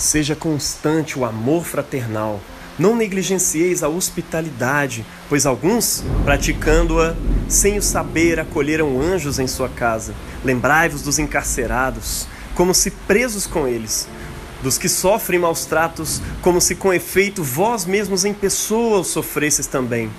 Seja constante o amor fraternal. Não negligencieis a hospitalidade, pois alguns, praticando-a, sem o saber, acolheram anjos em sua casa. Lembrai-vos dos encarcerados, como se presos com eles, dos que sofrem maus tratos, como se com efeito vós mesmos em pessoa os sofresses também.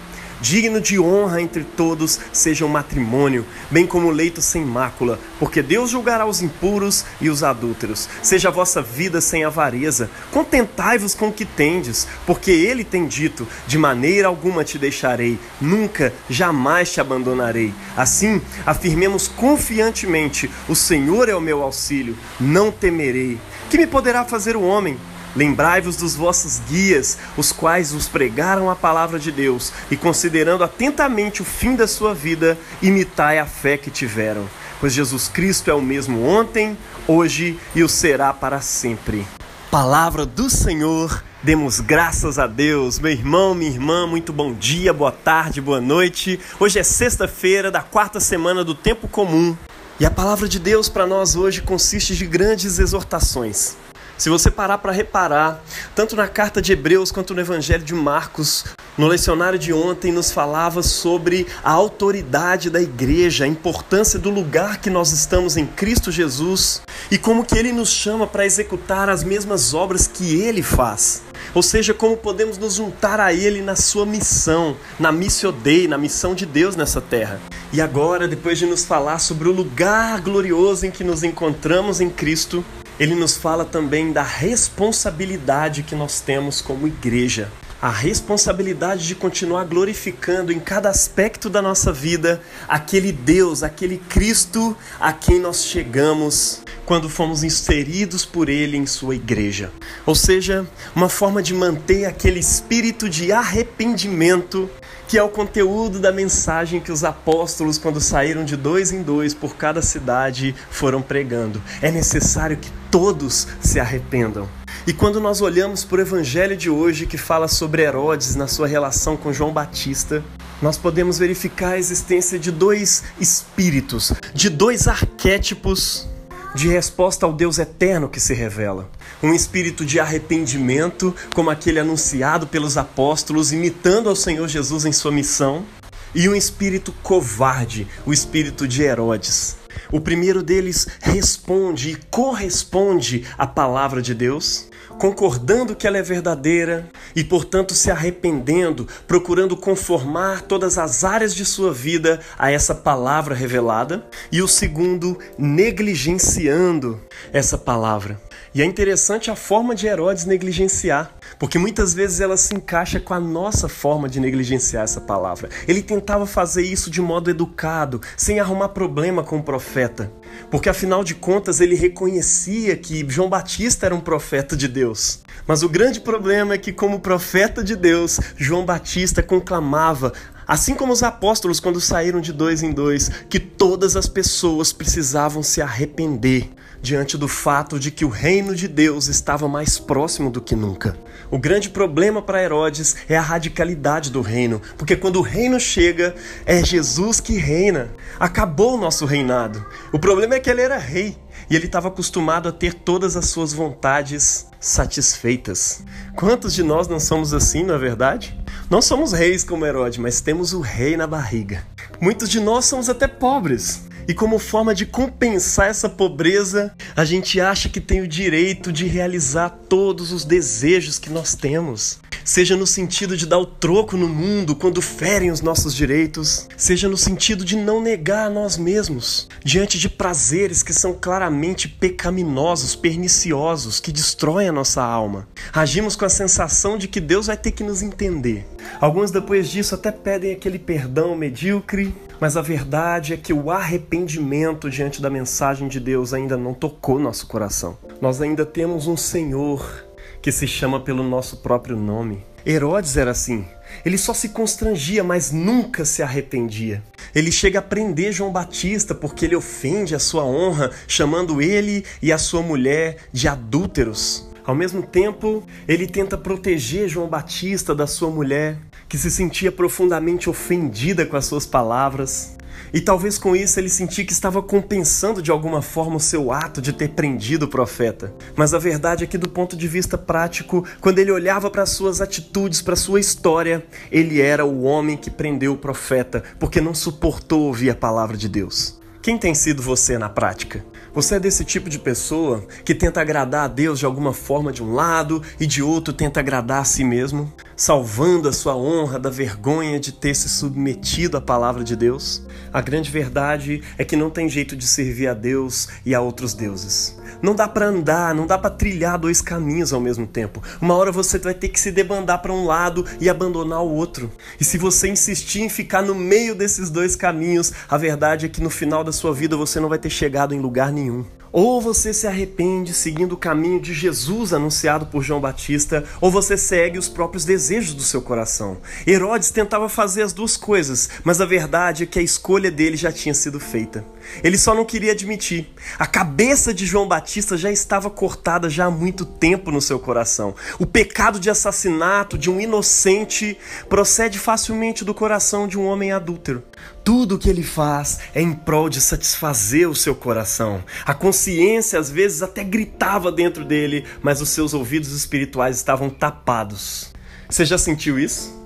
Digno de honra entre todos seja o matrimônio, bem como o leito sem mácula, porque Deus julgará os impuros e os adúlteros. Seja a vossa vida sem avareza, contentai-vos com o que tendes, porque Ele tem dito: de maneira alguma te deixarei, nunca, jamais te abandonarei. Assim, afirmemos confiantemente: o Senhor é o meu auxílio, não temerei. Que me poderá fazer o homem? Lembrai-vos dos vossos guias, os quais vos pregaram a palavra de Deus, e considerando atentamente o fim da sua vida, imitai a fé que tiveram. Pois Jesus Cristo é o mesmo ontem, hoje e o será para sempre. Palavra do Senhor, demos graças a Deus. Meu irmão, minha irmã, muito bom dia, boa tarde, boa noite. Hoje é sexta-feira da quarta semana do tempo comum. E a palavra de Deus para nós hoje consiste de grandes exortações. Se você parar para reparar, tanto na carta de Hebreus quanto no Evangelho de Marcos, no lecionário de ontem nos falava sobre a autoridade da igreja, a importância do lugar que nós estamos em Cristo Jesus e como que ele nos chama para executar as mesmas obras que ele faz. Ou seja, como podemos nos juntar a ele na sua missão, na missio Dei, na missão de Deus nessa terra. E agora, depois de nos falar sobre o lugar glorioso em que nos encontramos em Cristo, ele nos fala também da responsabilidade que nós temos como igreja. A responsabilidade de continuar glorificando em cada aspecto da nossa vida aquele Deus, aquele Cristo a quem nós chegamos quando fomos inseridos por Ele em Sua igreja. Ou seja, uma forma de manter aquele espírito de arrependimento que é o conteúdo da mensagem que os apóstolos, quando saíram de dois em dois por cada cidade, foram pregando. É necessário que todos se arrependam. E quando nós olhamos para o evangelho de hoje, que fala sobre Herodes na sua relação com João Batista, nós podemos verificar a existência de dois espíritos, de dois arquétipos de resposta ao Deus eterno que se revela. Um espírito de arrependimento, como aquele anunciado pelos apóstolos, imitando ao Senhor Jesus em sua missão, e um espírito covarde, o espírito de Herodes. O primeiro deles responde e corresponde à palavra de Deus, concordando que ela é verdadeira e, portanto, se arrependendo, procurando conformar todas as áreas de sua vida a essa palavra revelada, e o segundo, negligenciando essa palavra. E é interessante a forma de Herodes negligenciar, porque muitas vezes ela se encaixa com a nossa forma de negligenciar essa palavra. Ele tentava fazer isso de modo educado, sem arrumar problema com o profeta, porque afinal de contas ele reconhecia que João Batista era um profeta de Deus. Mas o grande problema é que, como profeta de Deus, João Batista conclamava Assim como os apóstolos, quando saíram de dois em dois, que todas as pessoas precisavam se arrepender diante do fato de que o reino de Deus estava mais próximo do que nunca. O grande problema para Herodes é a radicalidade do reino, porque quando o reino chega, é Jesus que reina. Acabou o nosso reinado. O problema é que ele era rei e ele estava acostumado a ter todas as suas vontades satisfeitas. Quantos de nós não somos assim, não é verdade? Não somos reis como Herodes, mas temos o rei na barriga. Muitos de nós somos até pobres, e como forma de compensar essa pobreza, a gente acha que tem o direito de realizar todos os desejos que nós temos. Seja no sentido de dar o troco no mundo quando ferem os nossos direitos, seja no sentido de não negar a nós mesmos diante de prazeres que são claramente pecaminosos, perniciosos, que destroem a nossa alma. Agimos com a sensação de que Deus vai ter que nos entender. Alguns depois disso até pedem aquele perdão medíocre, mas a verdade é que o arrependimento diante da mensagem de Deus ainda não tocou nosso coração. Nós ainda temos um Senhor que se chama pelo nosso próprio nome. Herodes era assim. Ele só se constrangia, mas nunca se arrependia. Ele chega a prender João Batista porque ele ofende a sua honra, chamando ele e a sua mulher de adúlteros. Ao mesmo tempo, ele tenta proteger João Batista da sua mulher, que se sentia profundamente ofendida com as suas palavras. E talvez com isso ele sentia que estava compensando de alguma forma o seu ato de ter prendido o profeta. Mas a verdade é que, do ponto de vista prático, quando ele olhava para suas atitudes, para sua história, ele era o homem que prendeu o profeta, porque não suportou ouvir a palavra de Deus. Quem tem sido você na prática? Você é desse tipo de pessoa que tenta agradar a Deus de alguma forma de um lado e de outro tenta agradar a si mesmo, salvando a sua honra da vergonha de ter se submetido à palavra de Deus? A grande verdade é que não tem jeito de servir a Deus e a outros deuses. Não dá para andar, não dá para trilhar dois caminhos ao mesmo tempo. Uma hora você vai ter que se debandar para um lado e abandonar o outro. E se você insistir em ficar no meio desses dois caminhos, a verdade é que no final da sua vida você não vai ter chegado em lugar nenhum. Ou você se arrepende seguindo o caminho de Jesus anunciado por João Batista, ou você segue os próprios desejos do seu coração. Herodes tentava fazer as duas coisas, mas a verdade é que a escolha dele já tinha sido feita. Ele só não queria admitir. A cabeça de João Batista já estava cortada já há muito tempo no seu coração. O pecado de assassinato de um inocente procede facilmente do coração de um homem adúltero. Tudo o que ele faz é em prol de satisfazer o seu coração. A consciência às vezes até gritava dentro dele, mas os seus ouvidos espirituais estavam tapados. Você já sentiu isso?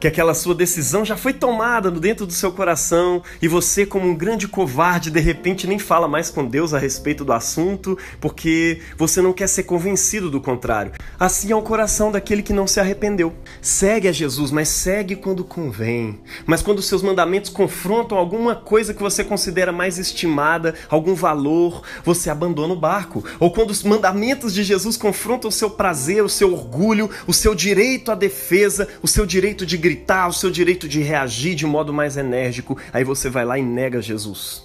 Que aquela sua decisão já foi tomada dentro do seu coração e você, como um grande covarde, de repente nem fala mais com Deus a respeito do assunto porque você não quer ser convencido do contrário. Assim é o coração daquele que não se arrependeu. Segue a Jesus, mas segue quando convém. Mas quando seus mandamentos confrontam alguma coisa que você considera mais estimada, algum valor, você abandona o barco. Ou quando os mandamentos de Jesus confrontam o seu prazer, o seu orgulho, o seu direito à defesa, o seu direito de gritar, o seu direito de reagir de modo mais enérgico, aí você vai lá e nega Jesus.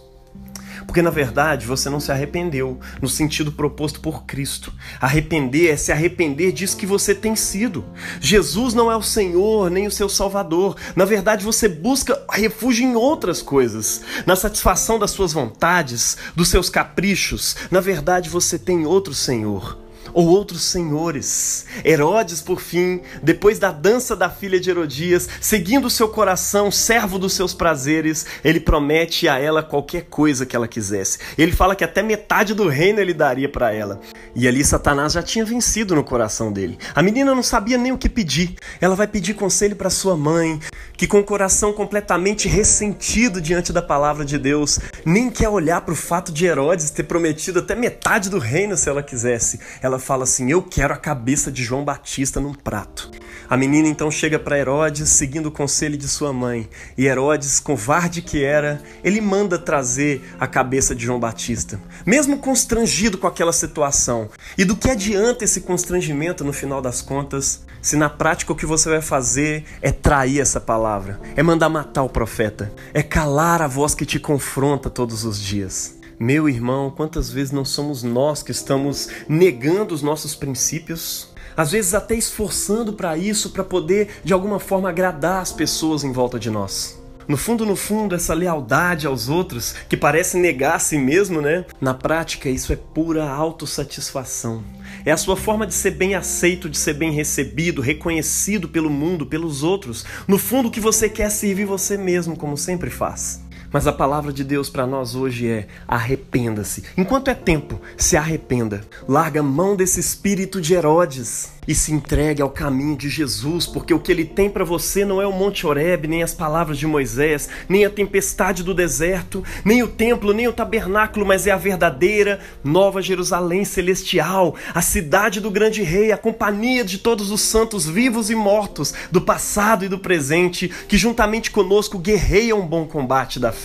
Porque na verdade você não se arrependeu no sentido proposto por Cristo. Arrepender é se arrepender disso que você tem sido. Jesus não é o Senhor nem o seu Salvador. Na verdade você busca refúgio em outras coisas, na satisfação das suas vontades, dos seus caprichos. Na verdade você tem outro Senhor ou outros senhores. Herodes, por fim, depois da dança da filha de Herodias, seguindo seu coração, servo dos seus prazeres, ele promete a ela qualquer coisa que ela quisesse. Ele fala que até metade do reino ele daria para ela. E ali Satanás já tinha vencido no coração dele. A menina não sabia nem o que pedir. Ela vai pedir conselho para sua mãe, que com o coração completamente ressentido diante da palavra de Deus, nem quer olhar para o fato de Herodes ter prometido até metade do reino se ela quisesse. Ela fala assim: Eu quero a cabeça de João Batista num prato. A menina então chega para Herodes, seguindo o conselho de sua mãe. E Herodes, covarde que era, ele manda trazer a cabeça de João Batista, mesmo constrangido com aquela situação. E do que adianta esse constrangimento no final das contas, se na prática o que você vai fazer é trair essa palavra, é mandar matar o profeta, é calar a voz que te confronta todos os dias? Meu irmão, quantas vezes não somos nós que estamos negando os nossos princípios? Às vezes até esforçando para isso, para poder de alguma forma agradar as pessoas em volta de nós. No fundo, no fundo, essa lealdade aos outros, que parece negar a si mesmo, né? Na prática, isso é pura autossatisfação. É a sua forma de ser bem aceito, de ser bem recebido, reconhecido pelo mundo, pelos outros. No fundo, o que você quer é servir você mesmo, como sempre faz. Mas a palavra de Deus para nós hoje é: arrependa-se. Enquanto é tempo, se arrependa. Larga mão desse espírito de Herodes e se entregue ao caminho de Jesus, porque o que ele tem para você não é o Monte Horeb, nem as palavras de Moisés, nem a tempestade do deserto, nem o templo, nem o tabernáculo, mas é a verdadeira Nova Jerusalém celestial, a cidade do grande rei, a companhia de todos os santos vivos e mortos, do passado e do presente, que juntamente conosco guerreiam um bom combate da fé.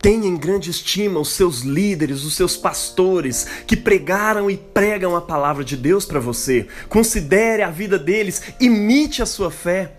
Tenha em grande estima os seus líderes, os seus pastores, que pregaram e pregam a palavra de Deus para você. Considere a vida deles, imite a sua fé.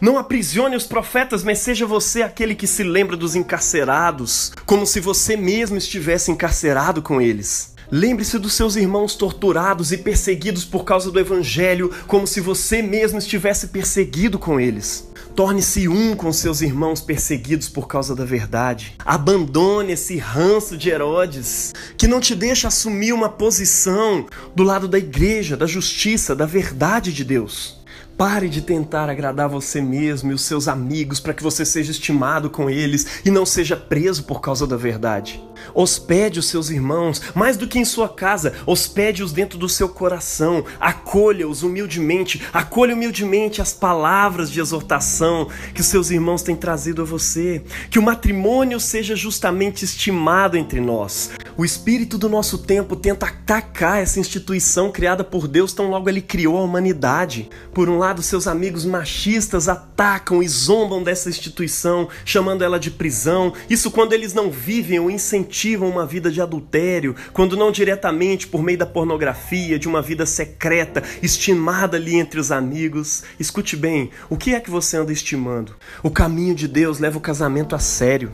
Não aprisione os profetas, mas seja você aquele que se lembra dos encarcerados, como se você mesmo estivesse encarcerado com eles. Lembre-se dos seus irmãos torturados e perseguidos por causa do Evangelho, como se você mesmo estivesse perseguido com eles. Torne-se um com seus irmãos perseguidos por causa da verdade. Abandone esse ranço de Herodes que não te deixa assumir uma posição do lado da igreja, da justiça, da verdade de Deus. Pare de tentar agradar você mesmo e os seus amigos para que você seja estimado com eles e não seja preso por causa da verdade. Hospede os seus irmãos, mais do que em sua casa, hospede-os dentro do seu coração, acolha-os humildemente, acolha humildemente as palavras de exortação que os seus irmãos têm trazido a você. Que o matrimônio seja justamente estimado entre nós. O espírito do nosso tempo tenta atacar essa instituição criada por Deus tão logo ele criou a humanidade. Por um lado, seus amigos machistas atacam e zombam dessa instituição, chamando ela de prisão. Isso quando eles não vivem ou incentivam uma vida de adultério, quando não diretamente por meio da pornografia, de uma vida secreta, estimada ali entre os amigos. Escute bem, o que é que você anda estimando? O caminho de Deus leva o casamento a sério.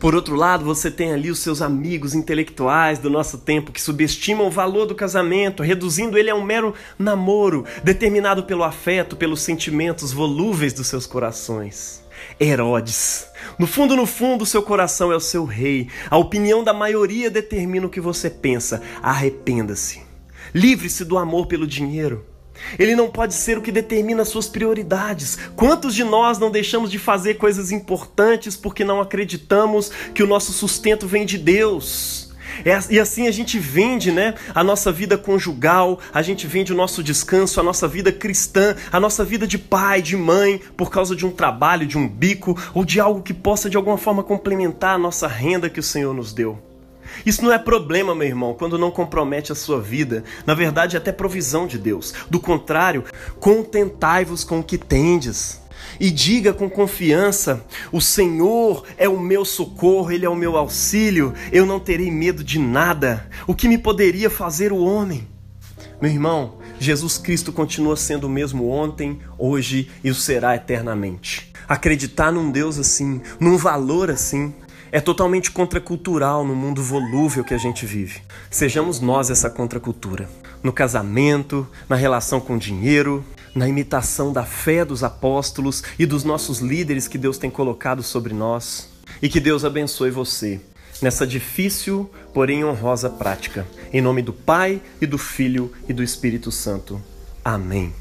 Por outro lado, você tem ali os seus amigos intelectuais do nosso tempo que subestimam o valor do casamento, reduzindo ele a um mero namoro, determinado pelo afeto, pelos sentimentos volúveis dos seus corações. Herodes. No fundo, no fundo, seu coração é o seu rei. A opinião da maioria determina o que você pensa. Arrependa-se. Livre-se do amor pelo dinheiro. Ele não pode ser o que determina suas prioridades. Quantos de nós não deixamos de fazer coisas importantes porque não acreditamos que o nosso sustento vem de Deus? É, e assim a gente vende né, a nossa vida conjugal, a gente vende o nosso descanso, a nossa vida cristã, a nossa vida de pai, de mãe, por causa de um trabalho, de um bico ou de algo que possa de alguma forma complementar a nossa renda que o Senhor nos deu. Isso não é problema, meu irmão, quando não compromete a sua vida. Na verdade, é até provisão de Deus. Do contrário, contentai-vos com o que tendes. E diga com confiança: O Senhor é o meu socorro, Ele é o meu auxílio, eu não terei medo de nada. O que me poderia fazer o homem? Meu irmão, Jesus Cristo continua sendo o mesmo ontem, hoje e o será eternamente. Acreditar num Deus assim, num valor assim, é totalmente contracultural no mundo volúvel que a gente vive. Sejamos nós essa contracultura. No casamento, na relação com dinheiro, na imitação da fé dos apóstolos e dos nossos líderes que Deus tem colocado sobre nós. E que Deus abençoe você nessa difícil, porém honrosa prática. Em nome do Pai e do Filho e do Espírito Santo. Amém.